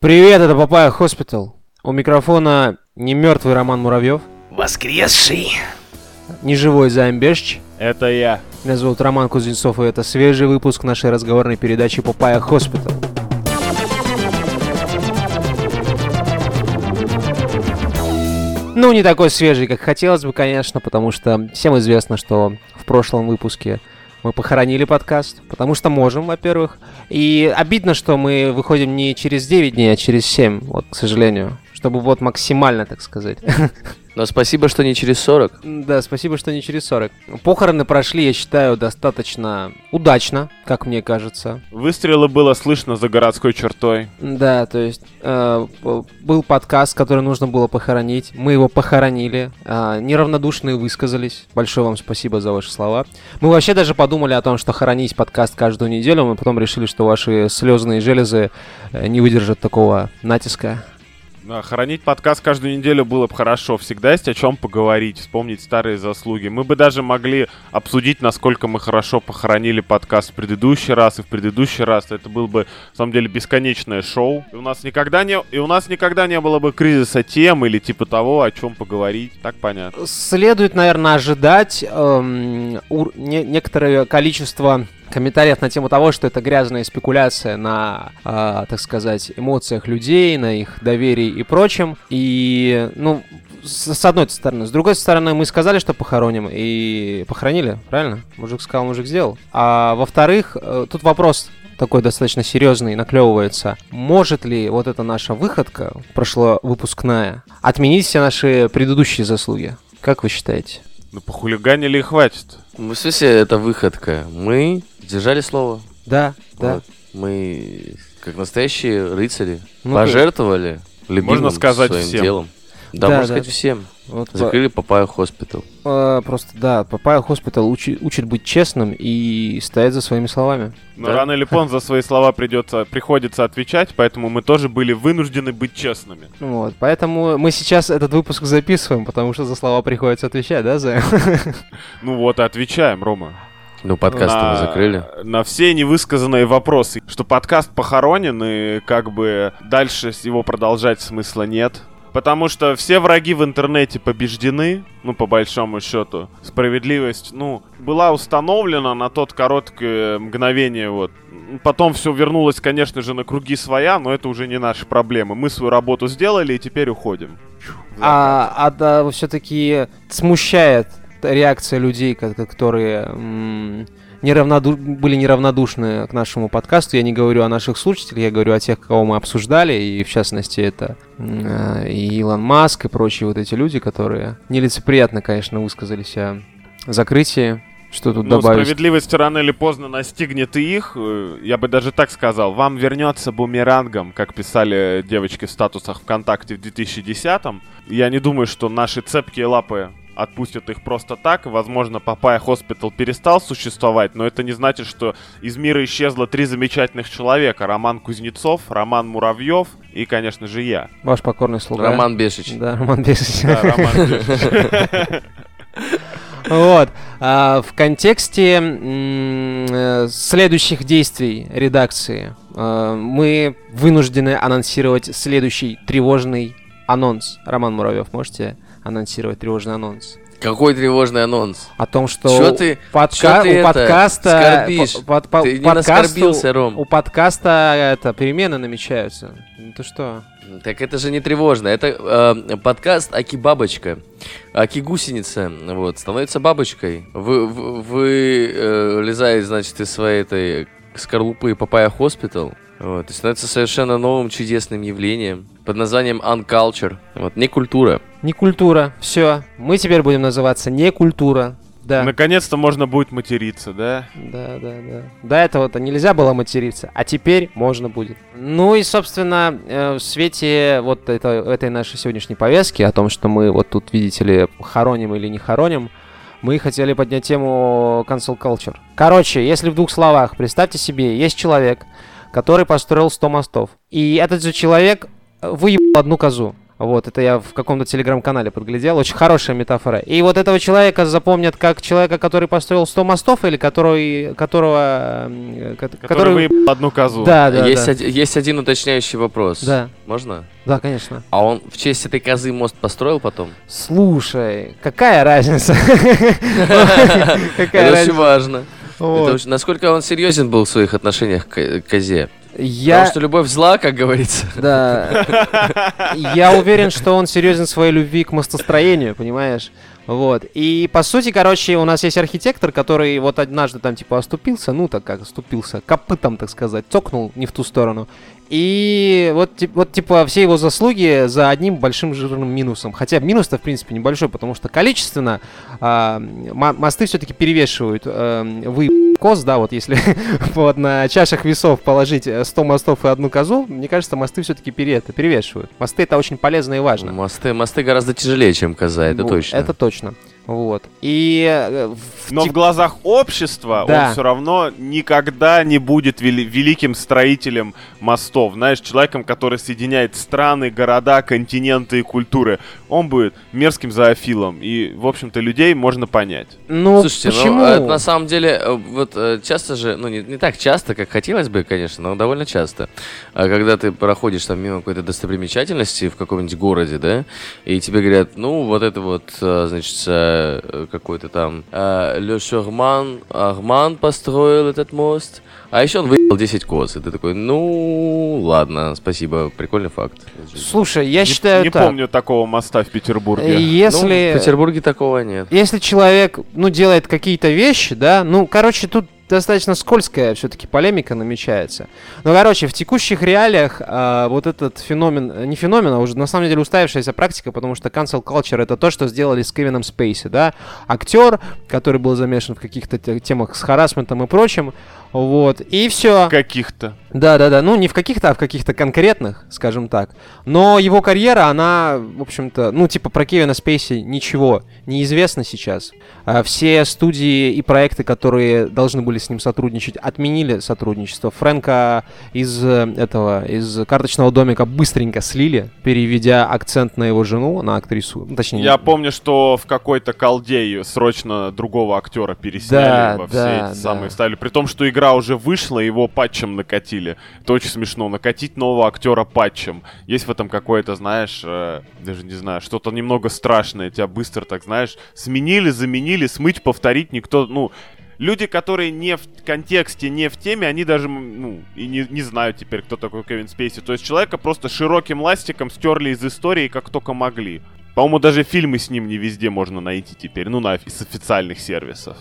Привет, это Papaya Hospital. У микрофона не мертвый Роман Муравьев, Воскресший. не живой Займ Бешч. Это я. Меня зовут Роман Кузнецов, и это свежий выпуск нашей разговорной передачи Papaya Hospital. Ну, не такой свежий, как хотелось бы, конечно, потому что всем известно, что в прошлом выпуске мы похоронили подкаст, потому что можем, во-первых. И обидно, что мы выходим не через 9 дней, а через 7, вот, к сожалению. Чтобы вот максимально, так сказать. Но спасибо, что не через 40. Да, спасибо, что не через 40. Похороны прошли, я считаю, достаточно удачно, как мне кажется. Выстрелы было слышно за городской чертой. Да, то есть э, был подкаст, который нужно было похоронить. Мы его похоронили. Э, неравнодушные высказались. Большое вам спасибо за ваши слова. Мы вообще даже подумали о том, что хоронить подкаст каждую неделю. Мы потом решили, что ваши слезные железы э, не выдержат такого натиска. Да, хоронить подкаст каждую неделю было бы хорошо. Всегда есть о чем поговорить, вспомнить старые заслуги. Мы бы даже могли обсудить, насколько мы хорошо похоронили подкаст в предыдущий раз и в предыдущий раз. Это было бы, на самом деле, бесконечное шоу. И у нас никогда не, и у нас никогда не было бы кризиса тем или типа того, о чем поговорить. Так понятно. Следует, наверное, ожидать эм, ур- не- некоторое количество комментариев на тему того, что это грязная спекуляция на, э, так сказать, эмоциях людей, на их доверии и прочем. И, ну, с, с одной стороны. С другой стороны, мы сказали, что похороним, и похоронили, правильно? Мужик сказал, мужик сделал. А во-вторых, э, тут вопрос такой достаточно серьезный наклевывается. Может ли вот эта наша выходка прошловыпускная отменить все наши предыдущие заслуги? Как вы считаете? Ну, похулиганили и хватит. Ну, В смысле, это выходка. Мы держали слово. Да, да. Вот. Мы, как настоящие рыцари, Ну, пожертвовали любимым Можно сказать своим всем. делом. Да, Да, можно да. сказать всем. Вот по- Закрыли Папаю Hospital. Э, просто, да, Papaya Hospital учи- учит быть честным и стоять за своими словами. Но Да. рано или поздно за свои слова придется, приходится отвечать, поэтому мы тоже были вынуждены быть честными. Вот, поэтому мы сейчас этот выпуск записываем, потому что за слова приходится отвечать, да, Зая? Ну вот и отвечаем, Рома. Ну, подкаст мы закрыли. На все невысказанные вопросы, что подкаст похоронен, и как бы дальше его продолжать смысла нет. Потому что все враги в интернете побеждены, ну, по большому счету. Справедливость, ну, была установлена на тот короткое мгновение, вот. Потом все вернулось, конечно же, на круги своя, но это уже не наши проблемы. Мы свою работу сделали и теперь уходим. А, а да, все-таки смущает реакция людей, ко- которые неравноду- были неравнодушны к нашему подкасту. Я не говорю о наших слушателях, я говорю о тех, кого мы обсуждали, и в частности это э, и Илон Маск и прочие вот эти люди, которые нелицеприятно, конечно, высказались о закрытии. Что тут Ну, добавить? справедливость рано или поздно настигнет и их. Э, Я бы даже так сказал. Вам вернется бумерангом, как писали девочки в статусах ВКонтакте в 2010-м. Я не думаю, что наши цепкие лапы отпустят их просто так. Возможно, Papaya Hospital перестал существовать, но это не значит, что из мира исчезло три замечательных человека. Роман Кузнецов, Роман Муравьев и, конечно же, я. Ваш покорный слуга. Роман Бешич. Да, Роман Бешич. Да, Роман Бешич. Вот. А, в контексте э, следующих действий редакции э, мы вынуждены анонсировать следующий тревожный анонс. Роман Муравьев, можете анонсировать тревожный анонс? Какой тревожный анонс. О том, что Чё ты- подка- чё ты у подкаста... скорбишь? по- под- по- Ты не подкасту- Ром. У подкаста это, перемены намечаются. Ну ты что? Так это же не тревожно. Это э, подкаст Аки Бабочка. Аки Гусеница. Вот, становится бабочкой. Вы, вы, вы, э, вылезаете, значит, из своей этой скорлупы Papaya Hospital. Вот, и становится совершенно новым чудесным явлением под названием Unculture. Вот, не культура. Не культура. Все. Мы теперь будем называться не культура. Да. Наконец-то можно будет материться, да? Да, да, да. До этого-то нельзя было материться, а теперь можно будет. Ну и, собственно, э, в свете вот это- этой нашей сегодняшней повестки о том, что мы вот тут, видите ли, хороним или не хороним, мы хотели поднять тему cancel culture. Короче, если в двух словах, представьте себе, есть человек, который построил 100 мостов. И этот же человек выебал одну козу. Вот, это я в каком-то телеграм-канале подглядел. Очень хорошая метафора. И вот этого человека запомнят как человека, который построил 100 мостов, или который, которого... м, ко- Который выебал одну козу. Да, да, есть, да. оди- есть один уточняющий вопрос. Да, Можно? да, конечно. А он в честь этой козы мост построил потом? Слушай, какая разница? Это очень важно. Насколько он серьезен был в своих отношениях к к козе? Я... Потому что любовь зла, как говорится. Да. Я уверен, что он серьезен в своей любви к мостостроению, понимаешь? Вот. И по сути, короче, у нас есть архитектор, который вот однажды там типа оступился, ну так как оступился, копытом, так сказать, цокнул не в ту сторону. И вот, вот типа все его заслуги за одним большим жирным минусом. Хотя минус-то в принципе небольшой, потому что количественно мо- мосты все-таки перевешивают э, вы коз, да, вот если вот на чашах весов положить э, 100 мостов и одну козу, мне кажется, мосты все-таки пере, перевешивают. Мосты это очень полезно и важно. Мосты, мосты гораздо тяжелее, чем коза, это Вот, точно. Это точно. Вот. И э, в Но тек- в глазах общества Да. он все равно никогда не будет вели- великим строителем мостов. Знаешь, человеком, который соединяет страны, города, континенты и культуры. Он будет мерзким зоофилом. И, в общем-то, людей можно понять. ну Слушайте, почему? ну, на самом деле, э, вот часто же, ну, не, не так часто, как хотелось бы, конечно, но довольно часто, а когда ты проходишь там мимо какой-то достопримечательности в каком-нибудь городе, да, и тебе говорят, ну, вот это вот, значит, э, какой-то там э, Ле Шарман Арман построил этот мост, а еще он выебал 10 коз, и ты такой, ну, ладно, спасибо, прикольный факт. Слушай, я не считаю не так. помню такого моста в Э, Петербурге. Ну, Если... в Петербурге такого нет. если человек, ну, делает какие-то вещи, да, ну, короче, тут достаточно скользкая все-таки полемика намечается. Ну, короче, в текущих реалиях а, вот этот феномен, э, не феномен, а уже на самом деле уставившаяся практика, потому что cancel culture это то, что сделали с Кевином Спейси, да, актер, который был замешан в каких-то те- темах с харасментом и прочим, вот, и все. Каких-то. Да, да, да. Ну, не в каких-то, а в каких-то конкретных, скажем так. Но его карьера, она, в общем-то, ну, типа про Кевина Спейси ничего не известно сейчас. А все студии и проекты, которые должны были с ним сотрудничать, отменили сотрудничество. Фрэнка из э, этого, из карточного домика быстренько слили, переведя акцент на его жену, на актрису. Ну, точнее, Я помню, что в какой-то колдею срочно другого актера пересняли Да, во все да, эти да. самые ставили. При том, что игра уже вышла, его патчем накатили. Это очень смешно. Накатить нового актера патчем. Есть в этом какое-то, знаешь, э, даже не знаю, что-то немного страшное. Тебя быстро так, знаешь, сменили, заменили, смыть, повторить никто, ну... Люди, которые не в контексте, не в теме, они даже, ну, и не, не знают теперь, кто такой Кевин Спейси. То есть человека просто широким ластиком стерли из истории, как только могли. По-моему, даже фильмы с ним не везде можно найти теперь, ну, на, с официальных сервисов.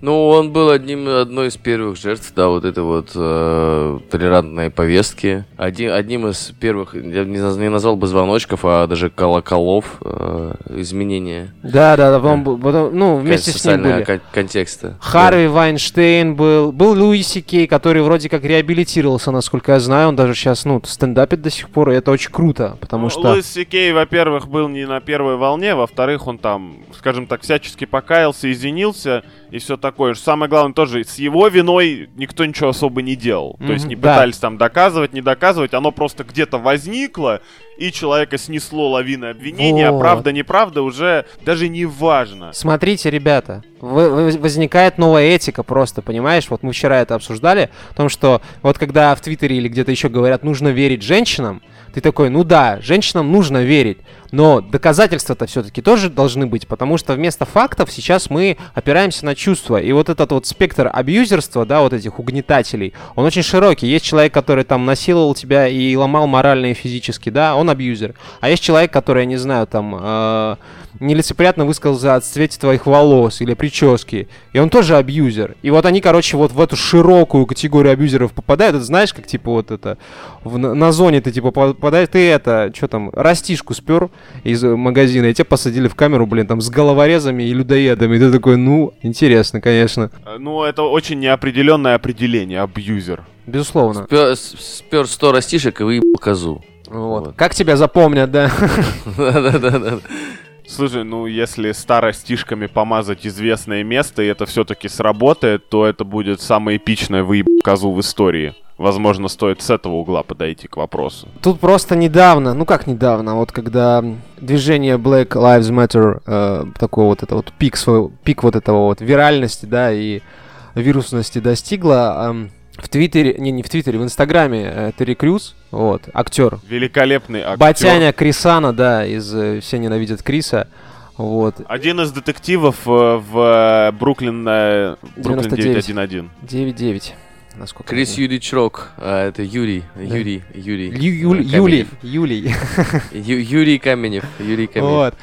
Ну, он был одним, одной из первых жертв, да, вот этой вот э, толерантной повестки. Один, одним из первых, я не, не назвал бы звоночков, а даже колоколов э, изменения Да, да, да. потом б- потом, ну, вместе с ним были. кон- контекста. Харви Вайнштейн был, был Луи Кей, который вроде как реабилитировался, насколько я знаю, он даже сейчас, ну, стендапит до сих пор, и это очень круто, потому Ну, что... Луис Сикей, во-первых, был не на первой волне, во-вторых, он там, скажем так, всячески покаялся, извинился и все такое. Самое главное тоже, с его виной никто ничего особо не делал. То есть не да. пытались там доказывать, не доказывать, оно просто где-то возникло, и человека снесло лавиной обвинений, а Вот. правда, неправда уже даже не важно. Смотрите, ребята, возникает новая этика просто, понимаешь? Вот мы вчера это обсуждали, о том, что вот когда в Твиттере или где-то еще говорят, нужно верить женщинам, ты такой, ну да, женщинам нужно верить, но доказательства-то все-таки тоже должны быть, потому что вместо фактов сейчас мы опираемся на чувства. И вот этот вот спектр абьюзерства, да, вот этих угнетателей, он очень широкий. Есть человек, который там насиловал тебя и ломал морально и физически, да, он абьюзер. А есть человек, который, я не знаю, там э, нелицеприятно высказался о цвете твоих волос или прически, и он тоже абьюзер. И вот они, короче, вот в эту широкую категорию абьюзеров попадают. Это знаешь, как типа вот это в- на, зоне ты типа попадаешь, ты это, что там, растишку спер из э, магазина, и тебя посадили в камеру, блин, там с головорезами и людоедами. И ты такой, ну, интересно, конечно. Э, Ну, это очень неопределенное определение, абьюзер. Безусловно. Спер, спер 100 растишек и выебал козу. Вот. Вот. Как тебя запомнят, да? Да-да-да. Слушай, ну если старостишками помазать известное место, и это все-таки сработает, то это будет самое эпичное выеб козу в истории. Возможно, стоит с этого угла подойти к вопросу. Тут просто недавно, ну как недавно, вот когда движение Black Lives Matter, э, такой вот это вот пик, свой, пик вот этого вот виральности, да, и вирусности достигло, э, в Твиттере, не, не в Твиттере, в Инстаграме э, Терри Крюс, вот, актер. Великолепный актер. Батяня Крисана, да, из э, «Все ненавидят Криса». Вот. Один из детективов э, в э, Бруклин, э, Бруклин 99. 911. 9-9. Насколько Крис Юрич Рок, а, это Юрий, Да. Юрий, Юрий. Ю- Каменев. Юлий. Юлий. Ю- Юрий Каменев, Юрий Каменев. Вот.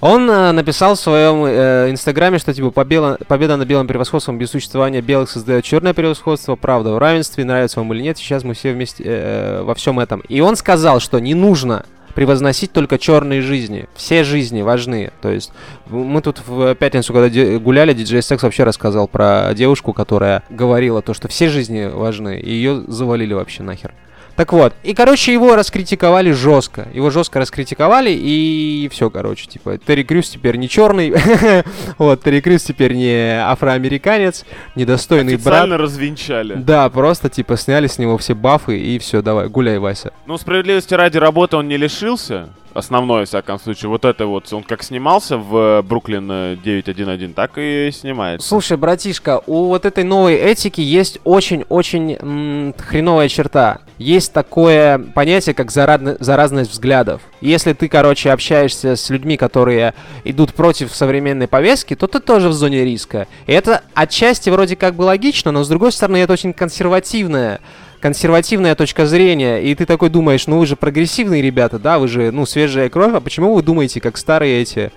Он э, написал в своем э, инстаграме, что типа победа, победа над белым превосходством без существования белых создает черное превосходство, правда в равенстве, нравится вам или нет, сейчас мы все вместе э, во всем этом. И он сказал, что не нужно превозносить только черные жизни. Все жизни важны. То есть мы тут в пятницу, когда гуляли, диджей Секс вообще рассказал про девушку, которая говорила то, что все жизни важны, и ее завалили вообще нахер. Так вот, и, короче, его раскритиковали жестко. Его жестко раскритиковали, и все, короче, типа, Терри Крюс теперь не черный, вот, Терри Крюс теперь не афроамериканец, недостойный брат. Официально развенчали. Да, просто, типа, сняли с него все бафы, и все, давай, гуляй, Вася. Ну, справедливости ради работы он не лишился. Основной, во всяком случае. Вот это вот, он как снимался в э, Бруклин э, 911, так и снимается. Слушай, братишка, у вот этой новой этики есть очень-очень хреновая черта. Есть такое понятие, как зарадно- заразность взглядов. Если ты, короче, общаешься с людьми, которые идут против современной повестки, то ты тоже в зоне риска. И это отчасти вроде как бы логично, но с другой стороны это очень консервативная консервативная точка зрения, и ты такой думаешь, ну вы же прогрессивные ребята, да, вы же, ну, свежая кровь, а почему вы думаете, как старые эти...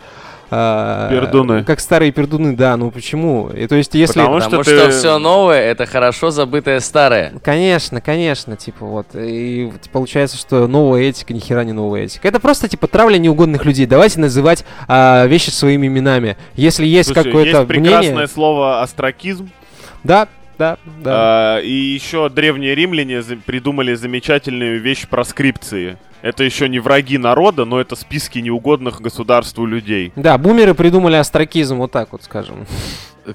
а, Пердуны. Как старые пердуны, да, ну почему? И, то есть, если... Потому Потому что что, ты- все новое это хорошо забытое старое. Конечно, конечно, типа вот. И вот получается, что новая этика, ни хера не новая этика. Это просто типа травля неугодных людей. Давайте называть а, вещи своими именами. Если есть какое-то есть прекрасное мнение... слово астракизм. Да, да, да. А, и еще древние римляне за- придумали замечательную вещь проскрипции. Это еще не враги народа, но это списки неугодных государству людей. Да, бумеры придумали астракизм, вот так вот скажем.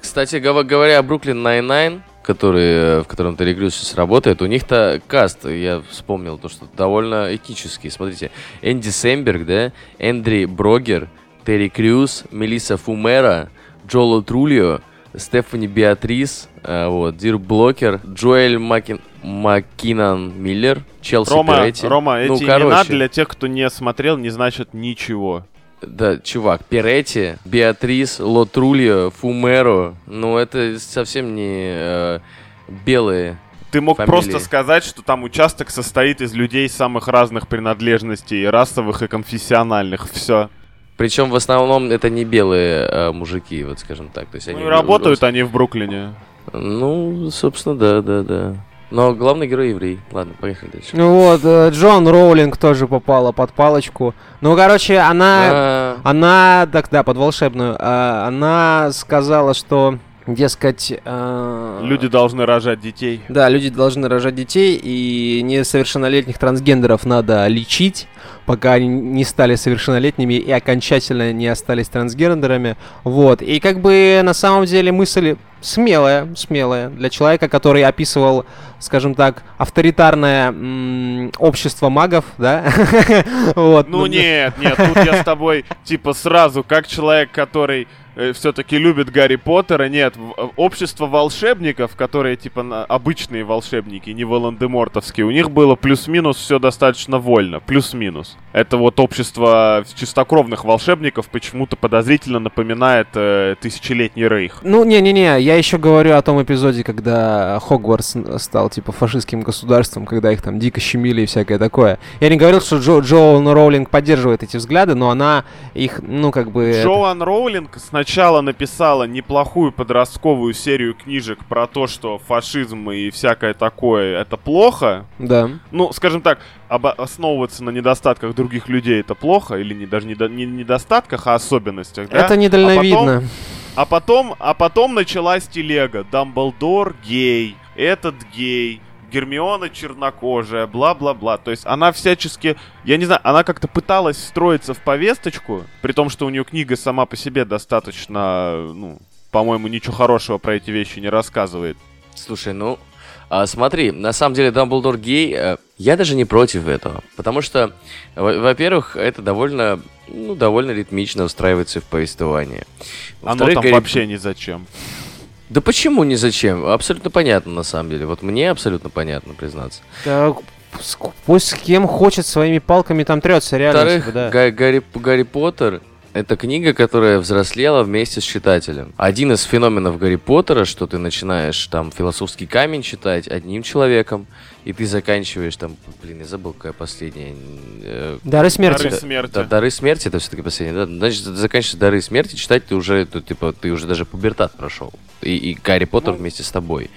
Кстати, говоря о Бруклин Nine-Nine, который, э, в котором Терри Крюс сейчас работает, у них-то каст, я вспомнил, то, что довольно этнический. Смотрите, Энди Сэмберг, да, Андре Брогер, Терри Крюс, Мелисса Фумеро, Джо Ло Трульо, Стефани Беатрис, э, вот, Дирк Блокер, Джоэл Маккин... Маккиннон Миллер, Челси, Рома, Перетти. Рома, Ну, эти имена короче. для тех, кто не смотрел, не значат ничего. Да, чувак, Перетти, Беатрис, Лотрульо, Фумеро. Ну, это совсем не э, белые. Ты мог Фамилии. просто сказать, что там участок состоит из людей самых разных принадлежностей, расовых и конфессиональных. Все. Причем в основном это не белые э, мужики, вот скажем так. То есть Ну они и работают они в Бруклине. Ну, собственно, да, да, да. Но главный герой еврей. Ладно, поехали дальше. Ну вот, э, Джон Роулинг тоже попала под палочку. Ну, короче, она... А, Она, так да, под волшебную. а, она сказала, что, дескать... а, Люди должны рожать детей. Да, люди должны рожать детей, и несовершеннолетних трансгендеров надо лечить, пока они не стали совершеннолетними и окончательно не остались трансгендерами. Вот. И как бы на самом деле мысль смелая, смелая для человека, который описывал, скажем так, авторитарное м, общество магов, да? Вот. Ну нет, нет, тут я с тобой типа сразу, как человек, который все-таки любит Гарри Поттера, нет, э, общество волшебников, которые типа обычные волшебники, не Волан-де-Мортовские, у них было плюс-минус все достаточно вольно, плюс-минус. Это вот общество чистокровных волшебников почему-то подозрительно напоминает э, тысячелетний рейх. Ну, не-не-не, я еще говорю о том эпизоде, когда Хогвартс стал, типа, фашистским государством, когда их там дико щемили и всякое такое. Я не говорил, что Джо, Джоан Роулинг поддерживает эти взгляды, но она их, ну, как бы... это- Джоан Роулинг сначала написала неплохую подростковую серию книжек про то, что фашизм и всякое такое это плохо. Да. Ну, скажем так, основываться на недостатках других людей это плохо, или не, даже не, не недостатках, а особенностях, да? Это недальновидно. А потом, а потом началась телега. Дамблдор гей, этот гей, Гермиона чернокожая, бла-бла-бла. То есть она всячески, я не знаю, она как-то пыталась встроиться в повесточку, при том, что у нее книга сама по себе достаточно, ну, по-моему, ничего хорошего про эти вещи не рассказывает. Слушай, ну, А, смотри, на самом деле Дамблдор гей, э, я даже не против этого. Потому что, во- во-первых, это довольно, ну, довольно ритмично встраивается в повествование. Оно Во-вторых, там Гарри- вообще ни зачем. Да почему ни зачем? Абсолютно понятно, на самом деле. Вот мне абсолютно понятно, признаться. С- пусть с кем хочет своими палками там трется, реально. Во-вторых, типа, да. Га- Гарри, Гарри Поттер это книга, которая взрослела вместе с читателем. Один из феноменов Гарри Поттера, что ты начинаешь там философский камень читать одним человеком, и ты заканчиваешь там, блин, я забыл, какая последняя. э, Дары смерти. Дары смерти. Да, дары смерти это все-таки последняя, да? Значит, ты заканчиваешь дары смерти, читать ты уже, ты, типа, ты уже даже пубертат прошел. И, и Гарри Поттер вместе с тобой.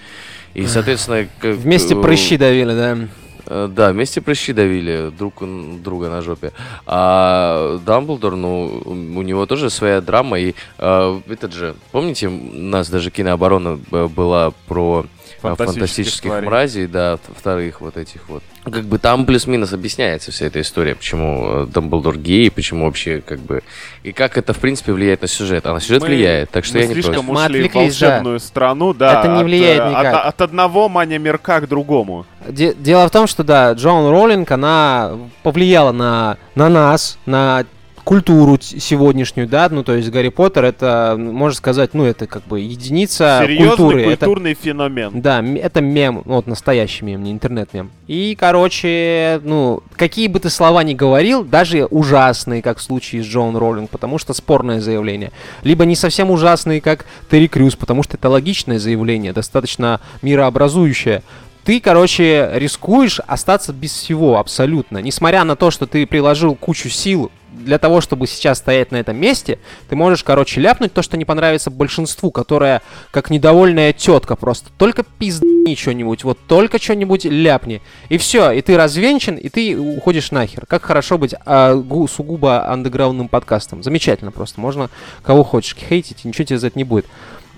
И, соответственно, Вместе э, прыщи давили, да. Э, Да, вместе прыщи давили друг друга на жопе. А Дамблдор, ну, у него тоже своя драма. И э, этот же, помните, у нас даже кинооборона б- была про э, Фантастических фантастических тварей. мразей, да, вторых вот этих вот. Как бы там плюс-минус объясняется вся эта история, почему э, Дамблдор гей, почему вообще как бы... И как это, в принципе, влияет на сюжет. А на сюжет Мы- влияет, так что Мы я не слишком против. Мы ушли в отвлеклись, да. волшебную страну, да. Это не от, влияет э, никак. От, от одного маня мирка к другому. Де- Дело в том, что да, Джоан Роллинг, она повлияла на, на нас, на культуру сегодняшнюю, да, ну, то есть Гарри Поттер это, можно сказать, ну, это как бы единица Серьезный культуры. Это, культурный феномен. да, это мем, вот настоящий мем, не интернет-мем. И, короче, ну, какие бы ты слова ни говорил, даже ужасные, как в случае с Джоан Роллинг, потому что спорное заявление, либо не совсем ужасные, как Терри Крюс, потому что это логичное заявление, достаточно мирообразующее, ты, короче, рискуешь остаться без всего абсолютно. Несмотря на то, что ты приложил кучу сил для того, чтобы сейчас стоять на этом месте, ты можешь, короче, ляпнуть то, что не понравится большинству, которая как недовольная тетка просто. Только пизди что-нибудь, вот только что-нибудь ляпни. И все, и ты развенчан, и ты уходишь нахер. Как хорошо быть а, гу- сугубо андеграундным подкастом. Замечательно просто. Можно кого хочешь хейтить, и ничего тебе за это не будет.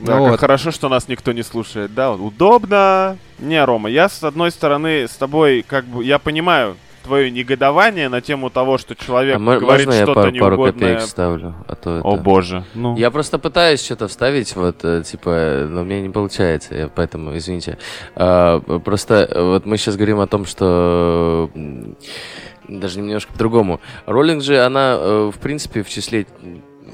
Да, Ну как вот. хорошо, что нас никто не слушает. Да, вот удобно. Не, Рома, я с одной стороны с тобой, как бы, я понимаю твое негодование на тему того, что человек А говорит можно я что-то пару, пару неугодное. копеек ставлю? А то О это- боже. Ну. Я просто пытаюсь что-то вставить, вот, э, типа, но мне не получается, я поэтому, извините. А, просто э, вот мы сейчас говорим о том, что даже немножко по-другому. Роллинг же, она, э, в принципе, в числе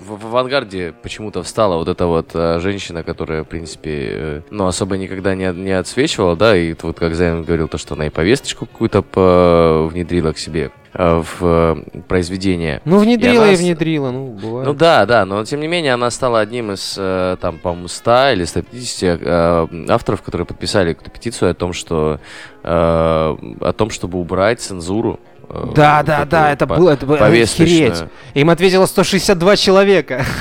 в, в авангарде почему-то встала вот эта вот э, женщина, которая, в принципе, э, ну, особо никогда не, не отсвечивала, да, и вот как Займ говорил, то, что она и повесточку какую-то по- внедрила к себе э, в э, произведение. Ну, внедрила она и внедрила, ну, бывает. Ну да, да, но тем не менее она стала одним из, э, там, по-моему, 100 или 150 э, авторов, которые подписали эту петицию о том, что э, о том, чтобы убрать цензуру. Э, Да, да, вот да, эту это по- было, это было охереть. Им ответило 162 человека.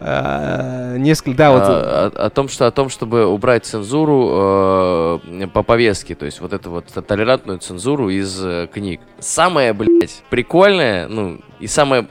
А, Несколько, да, вот. А, о, о том, что о том, чтобы убрать цензуру э, по повестке, то есть вот эту вот толерантную цензуру из э, книг. Самое, блядь, прикольное, ну и самое,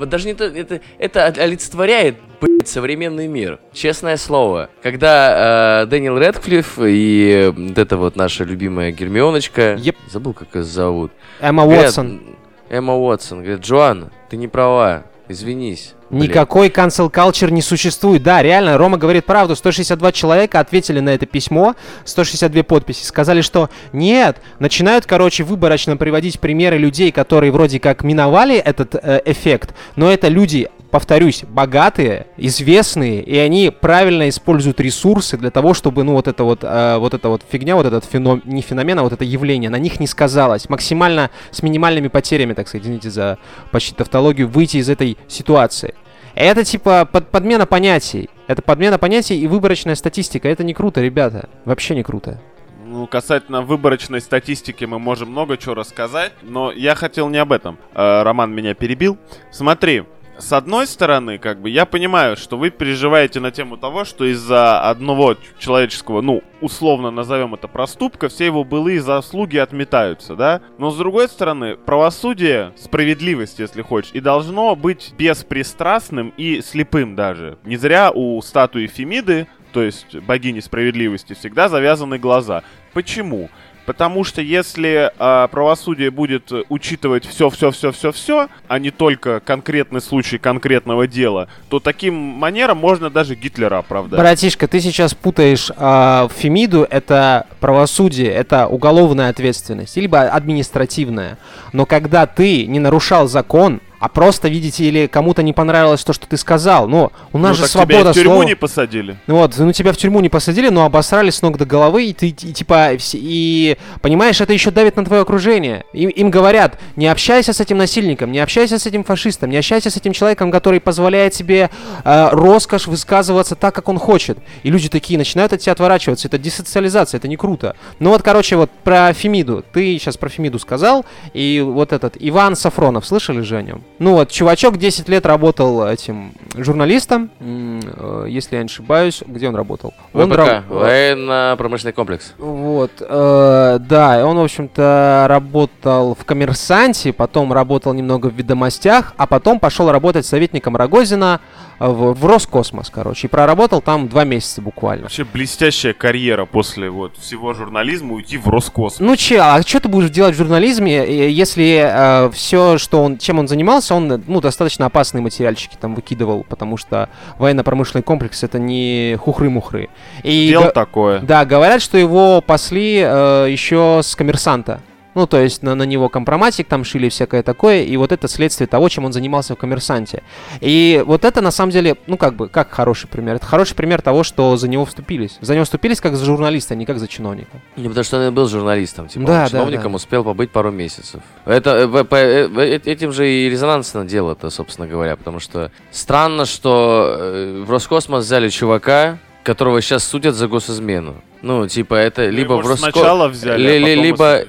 вот даже не то, это это олицетворяет блядь, современный мир. Честное слово, когда э, Дэниел Рэдклифф и вот эта вот наша любимая Гермионочка, Еп. забыл как ее зовут, Эмма говорят, Уотсон. Эмма Уотсон, говорит, Джоан, ты не права, извинись. Блядь». Никакой cancel culture не существует. Да, реально, Рома говорит правду. 162 человека ответили на это письмо, 162 подписи. Сказали, что нет. Начинают, короче, выборочно приводить примеры людей, которые вроде как миновали этот э, эффект. Но это люди, повторюсь, богатые, известные, и они правильно используют ресурсы для того, чтобы, ну, вот это вот, э, вот эта вот фигня, вот этот феном... не феномен, а вот это явление, на них не сказалось. Максимально с минимальными потерями, так сказать, извините за почти тавтологию, выйти из этой ситуации. Это типа под, подмена понятий. Это подмена понятий и выборочная статистика. Это не круто, ребята. Вообще не круто. Ну, касательно выборочной статистики мы можем много чего рассказать, но я хотел не об этом. Э, Роман меня перебил. Смотри, с одной стороны, как бы, я понимаю, что вы переживаете на тему того, что из-за одного человеческого, ну, условно назовем это проступка, все его былые заслуги отметаются, да? Но с другой стороны, правосудие, справедливость, если хочешь, и должно быть беспристрастным и слепым даже. Не зря у статуи Фемиды, то есть богини справедливости, всегда завязаны глаза. Почему? Потому что если э, правосудие будет учитывать все-все-все-все-все, а не только конкретный случай конкретного дела, то таким манером можно даже Гитлера оправдать. Братишка, ты сейчас путаешь э, Фемиду, это правосудие, это уголовная ответственность, либо административная. Но когда ты не нарушал закон, а просто, видите, или кому-то не понравилось то, что ты сказал. Но у нас ну, же так свобода тебя в тюрьму слова. не посадили. Ну Вот, ну тебя в тюрьму не посадили, но обосрали с ног до головы, и ты, и, типа, и, понимаешь, это еще давит на твое окружение. Им, им говорят, не общайся с этим насильником, не общайся с этим фашистом, не общайся с этим человеком, который позволяет себе э, роскошь высказываться так, как он хочет. И люди такие начинают от тебя отворачиваться. Это десоциализация, это не круто. Ну вот, короче, вот про Фемиду. Ты сейчас про Фемиду сказал, и вот этот Иван Сафронов, слышали же о нем? Ну вот, чувачок 10 лет работал этим журналистом, э, если я не ошибаюсь. Где он работал? Он ВПК, раб- военно-промышленный комплекс. Вот, э, да, он, в общем-то, работал в «Коммерсанте», потом работал немного в «Ведомостях», а потом пошел работать советником Рогозина в, в Роскосмос, короче, и проработал там два месяца буквально. Вообще блестящая карьера после вот всего журнализма уйти в Роскосмос. Ну че, а что ты будешь делать в журнализме, э, если все, что он, чем он занимался, он, ну, достаточно опасные материальчики там выкидывал, потому что военно-промышленный комплекс это не хухры-мухры. И Дело такое. Да, говорят, что его пасли еще с коммерсанта. Ну, то есть на, на него компроматик там шили всякое такое, и вот это следствие того, чем он занимался в коммерсанте. И вот это на самом деле, ну как бы, как хороший пример. Это хороший пример того, что за него вступились. За него вступились как за журналиста, а не как за чиновника. Не потому что он и был журналистом, типа Да, он да, чиновником да. успел побыть пару месяцев. Это э, э, э, этим же и резонансно дело-то, собственно говоря, потому что странно, что в Роскосмос взяли чувака, которого сейчас судят за госизмену. Ну, типа, это Ну, либо в ж Роско... сначала взяли, а потом либо...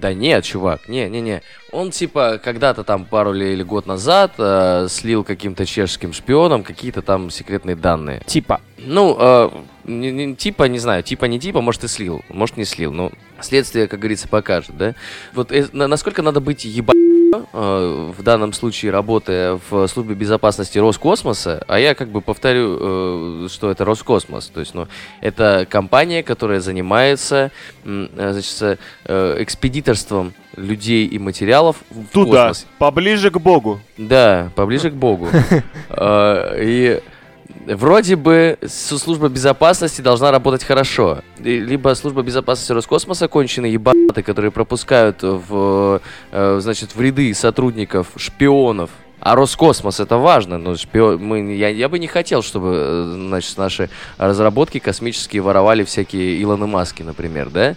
Да нет, чувак, не-не-не. Он типа когда-то там пару ли- или год назад э, слил каким-то чешским шпионам какие-то там секретные данные. Типа. Ну, э, не- не- типа, не знаю, типа не типа, может и слил, может не слил, но следствие, как говорится, покажет, да? Вот э, на- насколько надо быть еба э, в данном случае работая в службе безопасности Роскосмоса, а я как бы повторю, э, что это Роскосмос, то есть, ну, это компания, которая занимается, э, значит, э, экспедиторством людей и материалов в Туда, космос. поближе к Богу. Да, поближе к Богу. Э, И вроде бы служба безопасности должна работать хорошо. Либо служба безопасности Роскосмоса конченые ебаты, которые пропускают в, э, значит, в ряды сотрудников шпионов. А Роскосмос это важно, но шпион, мы, я, я бы не хотел, чтобы э, значит, наши разработки космические воровали всякие Илоны Маски, например, да?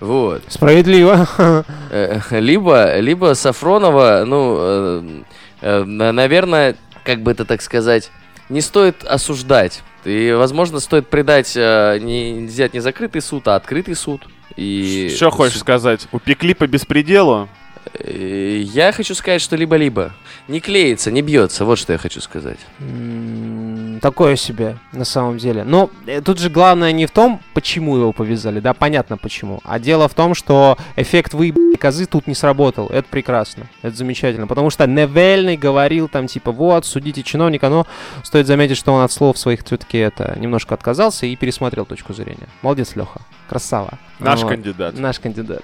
Вот. Справедливо. Э, либо, либо Сафронова, ну, на- наверное, как бы это так сказать, не стоит осуждать. И, возможно, стоит придать э, не, взять не закрытый суд, а открытый суд. И Что хочешь сказать? Упекли по беспределу? Э, Я хочу сказать, что либо-либо. Не клеится, не бьется, вот что я хочу сказать. Такое себе, на самом деле. Но э, тут же главное не в том, почему его повязали, да, понятно почему. А дело в том, что эффект выебанной козы тут не сработал. Это прекрасно, это замечательно. Потому что Невельный говорил там, типа, вот, судите чиновника, но стоит заметить, что он от слов своих все-таки это немножко отказался и пересмотрел точку зрения. Молодец, Леха. Красава. Наш Вот. кандидат. Наш кандидат.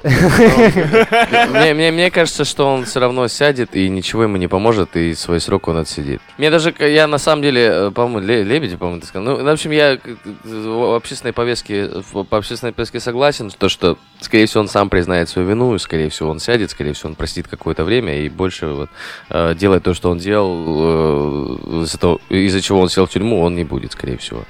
Мне, мне, мне кажется, что он все равно сядет и ничего ему не поможет, и свой срок он отсидит. Мне даже, я на самом деле, э, по-моему, Ле- Лебедев, по-моему, ты сказал. Ну, в общем, я в общественной повестке, в- по общественной повестке согласен, то, что, скорее всего, он сам признает свою вину, и, скорее всего, он сядет, скорее всего, он простит какое-то время и больше вот, э, делать то, что он делал, э, из-за, того- из-за чего он сел в тюрьму, он не будет, скорее всего.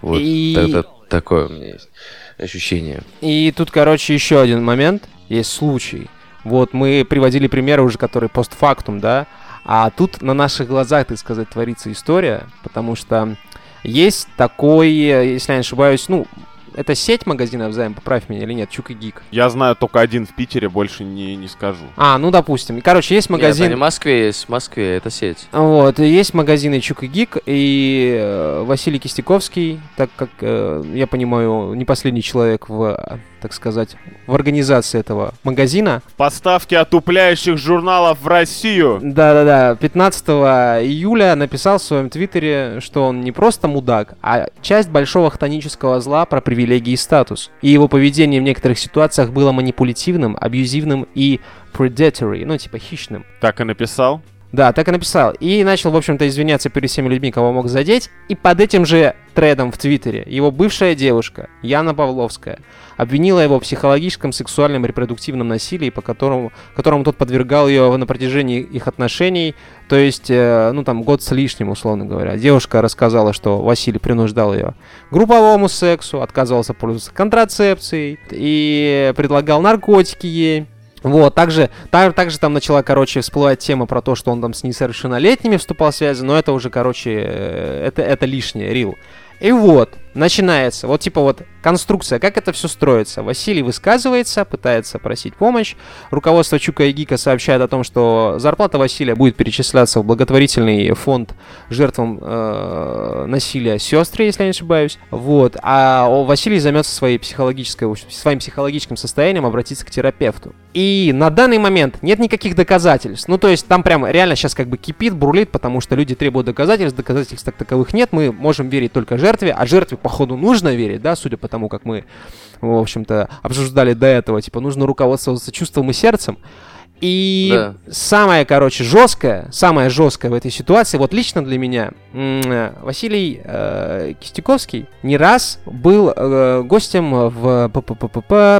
Вот И- это такое у меня есть ощущение. И тут, короче, еще один момент. Есть случай. Вот мы приводили примеры уже, которые постфактум, да. А тут на наших глазах, так сказать, творится история, потому что есть такой, если я не ошибаюсь, ну, это сеть магазинов, Займ, поправь меня или нет, Чук и Гик. Я знаю только один в Питере, больше не, не скажу. А, ну, допустим. Короче, есть магазин... Нет, в Москве есть, в Москве это сеть. Вот, есть магазины Чук и Гик, и э, Василий Кистяковский, так как, э, я понимаю, не последний человек в, э, так сказать, в организации этого магазина. Поставки отупляющих журналов в Россию. Да-да-да, 15 июля написал в своем твиттере, что он не просто мудак, а часть большого хтонического зла про привилегии и статус. И его поведение в некоторых ситуациях было манипулятивным, абьюзивным и predatory, ну типа хищным. Так и написал. Да, так и написал. И начал, в общем-то, извиняться перед всеми людьми, кого мог задеть. И под этим же тредом в Твиттере его бывшая девушка, Яна Павловская, обвинила его в психологическом, сексуальном, репродуктивном насилии, по которому, которому тот подвергал ее на протяжении их отношений, то есть, э, ну там, год с лишним, условно говоря. Девушка рассказала, что Василий принуждал ее групповому сексу, отказывался пользоваться контрацепцией и предлагал наркотики ей. Вот, также, так, также там начала, короче, всплывать тема про то, что он там с несовершеннолетними вступал в связи, но это уже, короче, э, это, это лишнее, рил. И вот, начинается, вот типа вот конструкция, как это все строится. Василий высказывается, пытается просить помощь. Руководство Чука и Гика сообщает о том, что зарплата Василия будет перечисляться в благотворительный фонд жертвам э, насилия сестры, если я не ошибаюсь. Вот. А Василий займется своей психологической, своим психологическим состоянием, обратиться к терапевту. И на данный момент нет никаких доказательств. Ну, то есть там прям реально сейчас как бы кипит, бурлит, потому что люди требуют доказательств, доказательств так таковых нет. Мы можем верить только жертве, а жертве походу нужно верить, да, судя по тому, как мы, в общем-то, обсуждали до этого, типа, нужно руководствоваться чувством и сердцем. И да. самое, короче, жесткое, самое жесткое в этой ситуации, вот лично для меня, Василий э, Кистяковский не раз был э, гостем в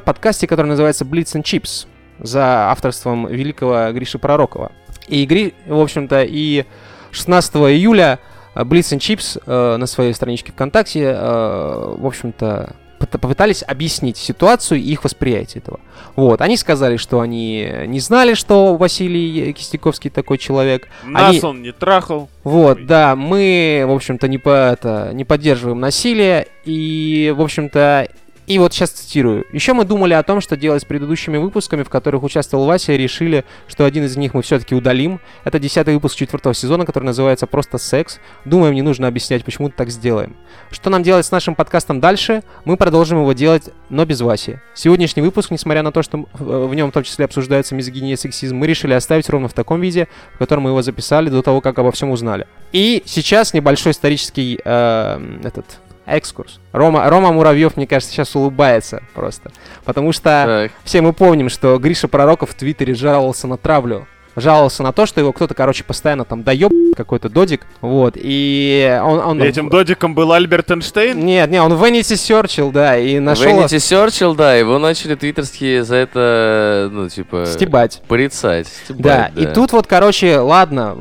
подкасте, который называется Blitz and Chips за авторством великого Гриши Пророкова. И, в общем-то, и 16 июля Blitz and Chips э, на своей страничке ВКонтакте, э, в общем-то, попытались объяснить ситуацию и их восприятие этого. Вот, они сказали, что они не знали, что Василий Кистяковский такой человек. Нас они... он не трахал. Вот, Ой. да, мы, в общем-то, не, по, это, не поддерживаем насилие, и, в общем-то, и вот сейчас цитирую. Еще мы думали о том, что делать с предыдущими выпусками, в которых участвовал Вася, и решили, что один из них мы все-таки удалим. Это десятый выпуск четвертого сезона, который называется «Просто секс». Думаем, не нужно объяснять, почему так сделаем. Что нам делать с нашим подкастом дальше? Мы продолжим его делать, но без Васи. Сегодняшний выпуск, несмотря на то, что в нем в том числе обсуждается мизогиния и сексизм, мы решили оставить ровно в таком виде, в котором мы его записали до того, как обо всем узнали. И сейчас небольшой исторический э, этот экскурс. Рома, Рома Муравьев, мне кажется, сейчас улыбается просто. Потому что так. все мы помним, что Гриша Пророков в Твиттере жаловался на травлю жаловался на то, что его кто-то, короче, постоянно там доеб какой-то додик, вот, и он... он Этим додиком был Альберт Эйнштейн? Нет, нет, он Vanity Searchил, да, и нашел... Vanity Searchil, да, его начали твиттерские за это, ну, типа... Стебать. Порицать. Стебать, да, да, и тут вот, короче, ладно,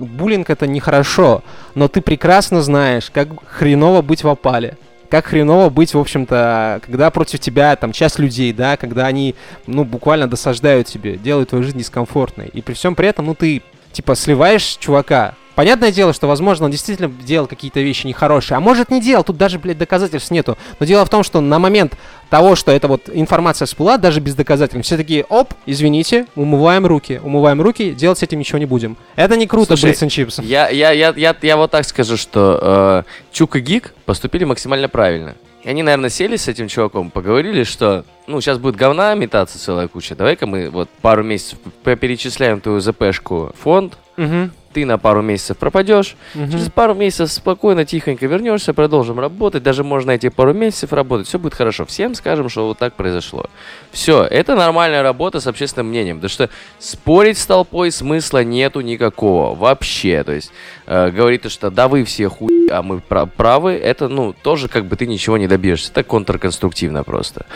буллинг это нехорошо, но ты прекрасно знаешь, как хреново быть в опале как хреново быть, в общем-то, когда против тебя там часть людей, да, когда они, ну, буквально досаждают тебе, делают твою жизнь дискомфортной. И при всем при этом, ну, ты, типа, сливаешь чувака, Понятное дело, что, возможно, он действительно делал какие-то вещи нехорошие, а может не делал, тут даже, блядь, доказательств нету. Но дело в том, что на момент того, что эта вот информация всплыла, даже без доказательств, все таки оп, извините, умываем руки, умываем руки, делать с этим ничего не будем. Это не круто, Слушай, Blitz Chips. Я, я, я, я, я вот так скажу, что э, Чук и Гик поступили максимально правильно. И они, наверное, сели с этим чуваком, поговорили, что, ну, сейчас будет говна метаться целая куча. Давай-ка мы вот пару месяцев перечисляем твою ЗПшку фонд, угу ты на пару месяцев пропадешь, угу. через пару месяцев спокойно, тихонько вернешься, продолжим работать, даже можно эти пару месяцев работать, все будет хорошо. Всем скажем, что вот так произошло. Все, это нормальная работа с общественным мнением, потому что спорить с толпой смысла нету никакого вообще. То есть э, говорит, что да вы все хуй, а мы правы, это ну тоже как бы ты ничего не добьешься, это контрконструктивно просто.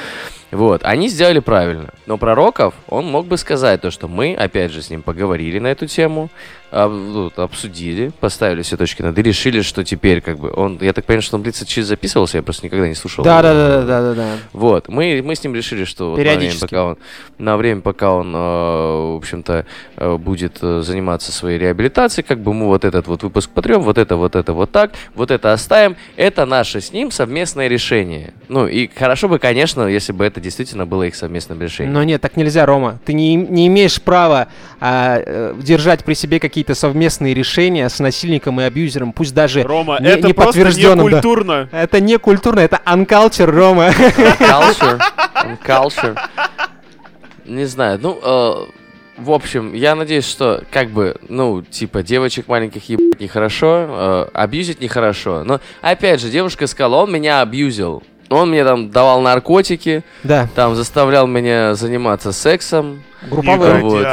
Вот, они сделали правильно. Но Пророков, он мог бы сказать то, что мы, опять же, с ним поговорили на эту тему, об, вот, обсудили, поставили все точки над и решили, что теперь как бы он, я так понимаю, что он Блиц чиз записывался, я просто никогда не слушал. Да, да, да, да, да, да. Вот, мы, мы с ним решили, что вот на время, пока он, на время, пока он, э, в общем-то, э, будет э, заниматься своей реабилитацией, как бы мы вот этот вот выпуск потрем, вот это, вот это, вот так, вот это оставим. Это наше с ним совместное решение. Ну и хорошо бы, конечно, если бы это действительно было их совместным решением. Но нет, так нельзя, Рома. Ты не, не имеешь права а, держать при себе какие какие-то совместные решения с насильником и абьюзером, пусть даже Рома, не, это не подтвержденным. Не культурно. Да. Это не культурно, это unculture, Рома. Culture. Culture. Не знаю, ну, э, в общем, я надеюсь, что, как бы, ну, типа, девочек маленьких ебать нехорошо, э, абьюзить нехорошо. Но, опять же, девушка сказала, он меня абьюзил. Он мне там давал наркотики, Да, там заставлял меня заниматься сексом. групповые. вот.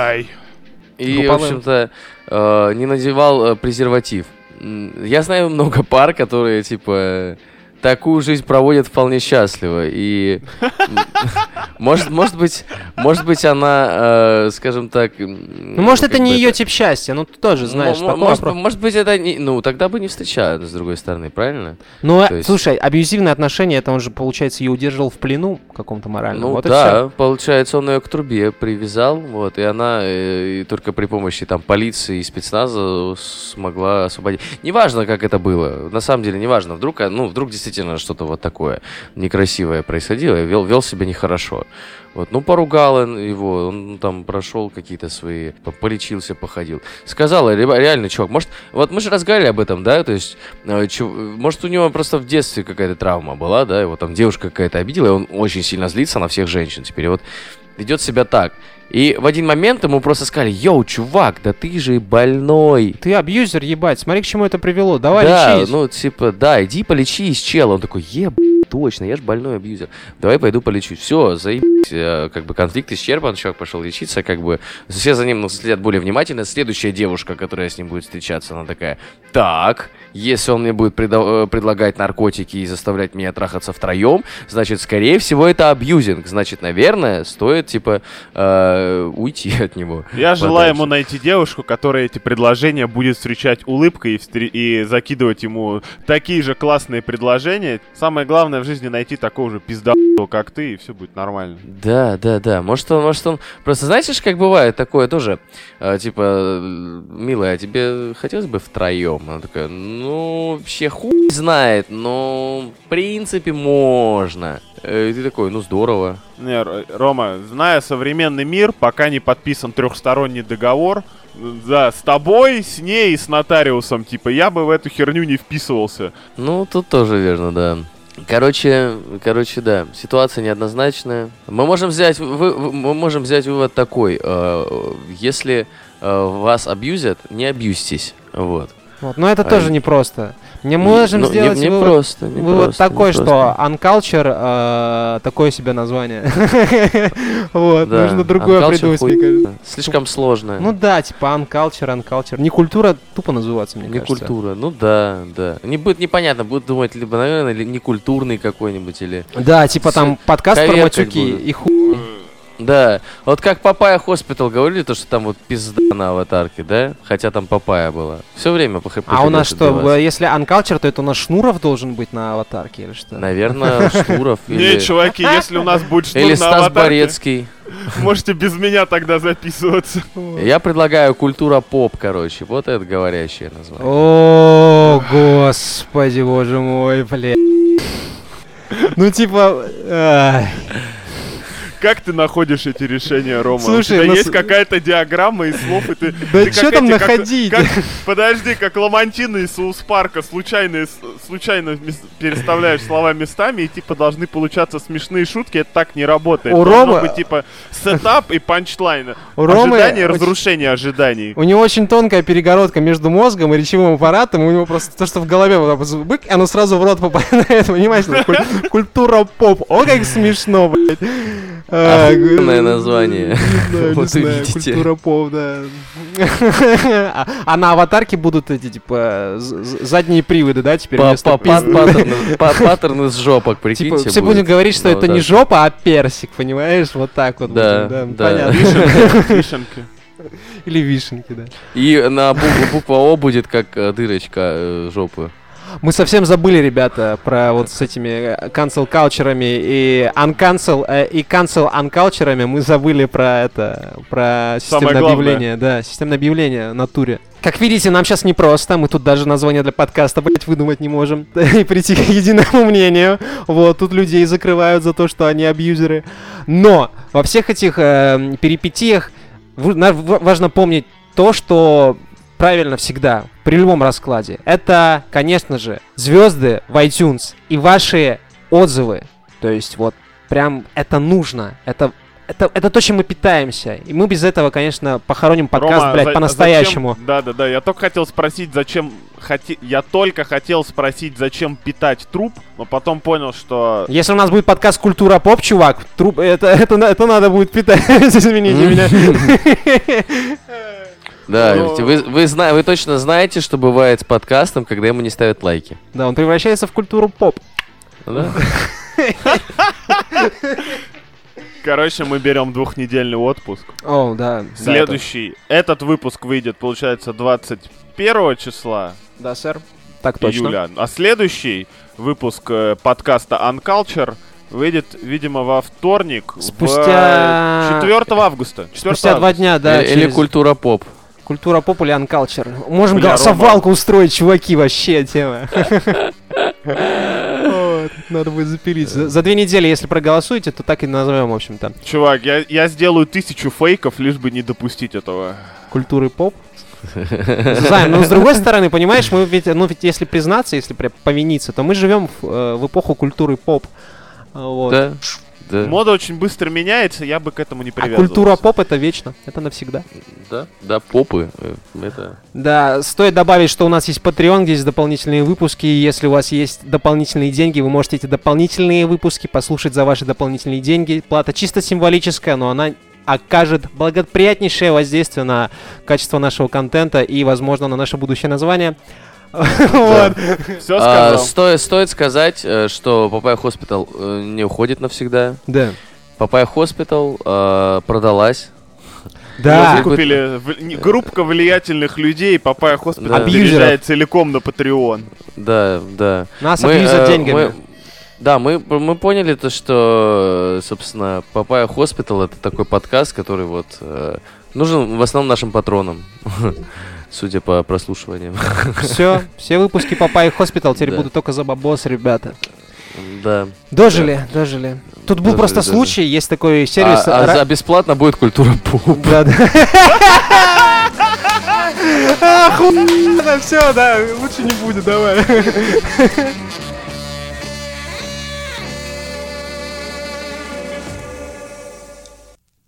И, в Групповые. общем-то, э, не надевал э, презерватив. Я знаю много пар, которые, типа, такую жизнь проводят вполне счастливо. И, может, может быть, может быть, она, э, скажем так... Ну, может, это не ее тип счастья, ну, ты тоже знаешь. такой может, вопрос. может быть, это не... Ну, тогда бы не встречают, с другой стороны, правильно? Ну, то есть- слушай, абьюзивные отношения, это он же, получается, ее удерживал в плену каком-то моральном. Ну вот да, получается, он ее к трубе привязал, вот, и она э, и только при помощи там полиции и спецназа смогла освободить. Неважно, как это было, на самом деле неважно, вдруг, а, ну, вдруг действительно что-то вот такое некрасивое происходило, вел, вел себя нехорошо. Вот, ну, поругал его, он там прошел какие-то свои, по- полечился, походил. Сказала, «Реба- реально, чувак, может, вот мы же разговаривали об этом, да, то есть, э, чё- может, у него просто в детстве какая-то травма была, да, его там девушка какая-то обидела, и он очень сильно злится на всех женщин теперь, и вот ведет себя так. И в один момент ему просто сказали, йоу, чувак, да ты же больной. Ты абьюзер, ебать, смотри, к чему это привело, давай да, лечись. ну, типа, да, иди полечись, чел. Он такой, еб, точно, я же больной абьюзер. Давай пойду полечусь. Все, заебись, э, как бы конфликт исчерпан, чувак пошел лечиться, как бы все за ним следят более внимательно. Следующая девушка, которая с ним будет встречаться, она такая, так, если он мне будет э, предлагать наркотики и заставлять меня трахаться втроем, значит, скорее всего, это абьюзинг. Значит, наверное, стоит, типа, э, уйти от него. Я желаю подальше. ему найти девушку, которая эти предложения будет встречать улыбкой и, встр- и закидывать ему такие же классные предложения. Самое главное в жизни найти такого же пиздатого, как ты, и все будет нормально. Да, да, да. Может он, может он. Просто знаете же, как бывает такое тоже. э, типа, милая, а тебе хотелось бы втроем? Она такая, ну, вообще хуй знает, но в принципе можно. Э, И ты такой, ну здорово. Не, Рома, зная современный мир, пока не подписан трехсторонний договор, да, с тобой, с ней и с нотариусом, типа, я бы в эту херню не вписывался. Ну, тут тоже верно, да. Короче, короче, да, ситуация неоднозначная. Мы можем взять, вы- мы можем взять вывод такой: э, если э, вас абьюзят, не абьюзьтесь, вот. Вот, Но это А, тоже непросто. Не можем Ну, не- сделать не вывод, просто, не вывод просто, не такой, просто. что Unculture э, такое себе название. Вот, Да, нужно другое Unculture придумать, хуй- мне кажется. Слишком сложно. Ну да, типа Unculture, Unculture. Не культура тупо называться, мне не кажется. культура. Ну да, да. Не будет непонятно, будут думать либо, наверное, или некультурный какой-нибудь, или. Да, типа там подкаст про матюки и хуй. Да. Вот как Papaya Hospital говорили, то, что там вот пизда на аватарке, да? Хотя там Папая была. Все время по А у нас что, э, если Unculture, то это у нас Шнуров должен быть на аватарке или что? Наверное, Шнуров Не, или, чуваки, если у нас будет или шнур на Стас Борецкий. можете без меня тогда записываться. Я предлагаю культура поп, короче. Вот это говорящее название. О, господи, боже мой, блядь. Ну, типа... Как ты находишь эти решения, Рома? Слушай, у тебя ну есть какая-то диаграмма из слов, и ты... Да ты как там эти, как- находить? как- подожди, как Ламантина из Соус Парка, случайно, случайно переставляешь слова местами, и типа должны получаться смешные шутки, это так не работает. У Должно Ромы- быть типа сетап и панчлайн. У Ромы Ожидание, разрушение ожиданий. У него очень тонкая перегородка между мозгом и речевым аппаратом. У него просто то, что в голове вот бык, оно сразу в рот попадает. Понимаешь? Куль- Культура поп. О, как смешно, блядь. А, Охуенное название. Вот увидите. Культура поп, да. А- А на аватарке будут эти, типа, задние приводы, да, теперь вместо? Паттерны па- паттерны из жопок, прикиньте. Типа, все будем говорить, что Ну, это не жопа, а персик, понимаешь? Вот так вот. Да, да. Вишенки. Или вишенки, да. И на букву, буква О будет как э, дырочка э, жопы. Мы совсем забыли, ребята, про вот с этими э, cancel калчерами и uncancel э, и cancel unculturами. Мы забыли про это, про системное объявление, да, системное объявление в натуре. Как видите, нам сейчас непросто, мы тут даже название для подкаста, блять, выдумать не можем и прийти к единому мнению. Вот, тут людей закрывают за то, что они абьюзеры. Но во всех этих э, перипетиях на- важно помнить то, что правильно всегда, при любом раскладе. Это, конечно же, звезды в iTunes и ваши отзывы. То есть вот прям это нужно. Это это, это то, чем мы питаемся. И мы без этого, конечно, похороним подкаст, Рома, блядь, за- по-настоящему. Да, да, да. Я только хотел спросить, зачем. Хоте... Я только хотел спросить, зачем питать труп, но потом понял, что. Если у нас будет подкаст Культура Поп, чувак, труп, это, это, на- это надо будет питать. Извините меня. Да, Ну. вы, вы, зна- вы точно знаете, что бывает с подкастом, когда ему не ставят лайки. Да, он превращается в культуру поп. Да? Короче, мы берем двухнедельный отпуск. О, да. да, Следующий. Этот выпуск выйдет, получается, 21 числа это- Да, сэр. Так точно. июля. А следующий выпуск э, подкаста Unculture выйдет, видимо, во вторник. Спустя- 4 августа. 4 Спустя два дня, да, Или через культура поп. Культура поп или анкалчер. Можем Бля, голосовалку устроить, чуваки, вообще тема. Надо будет запилить. За две недели, если проголосуете, то так и назовем, в общем-то. Чувак, я, я сделаю тысячу фейков, лишь бы не допустить этого. Культуры поп. Займ, но с другой стороны, понимаешь, мы ведь, ну ведь если признаться, если прям повиниться, то мы живем в, э, в эпоху культуры поп. Вот. Да. Да. Мода очень быстро меняется, я бы к этому не А привязывался. культура поп это вечно, это навсегда. Да, да, попы. э, Это... Да, стоит добавить, что у нас есть Patreon, где есть дополнительные выпуски. и Если у вас есть дополнительные деньги, вы можете эти дополнительные выпуски послушать за ваши дополнительные деньги. Плата чисто символическая, но она окажет благоприятнейшее воздействие на качество нашего контента и, возможно, на наше будущее название. Вот. Все А, сказал. сто- стоит сказать, э, что Papaya Hospital э, не уходит навсегда. Да. Papaya Hospital э, продалась. Да. Мы купили в- группка влиятельных людей, Papaya Hospital Да. переезжает целиком на Patreon. Да, да. Нас Мы, абьюзят э, деньгами. мы- да, мы, мы поняли то, что, собственно, Papaya Hospital это такой подкаст, который вот э, нужен в основном нашим патронам, судя по прослушиваниям. Все, все выпуски Папай Hospital теперь Да. будут только за бабос, ребята. Да. Дожили, дожили. Тут был Дожили, просто дожили. случай, есть такой сервис. А, а ра- за бесплатно будет культура поп. Да, да. Охуенно, все, да, лучше не будет, давай.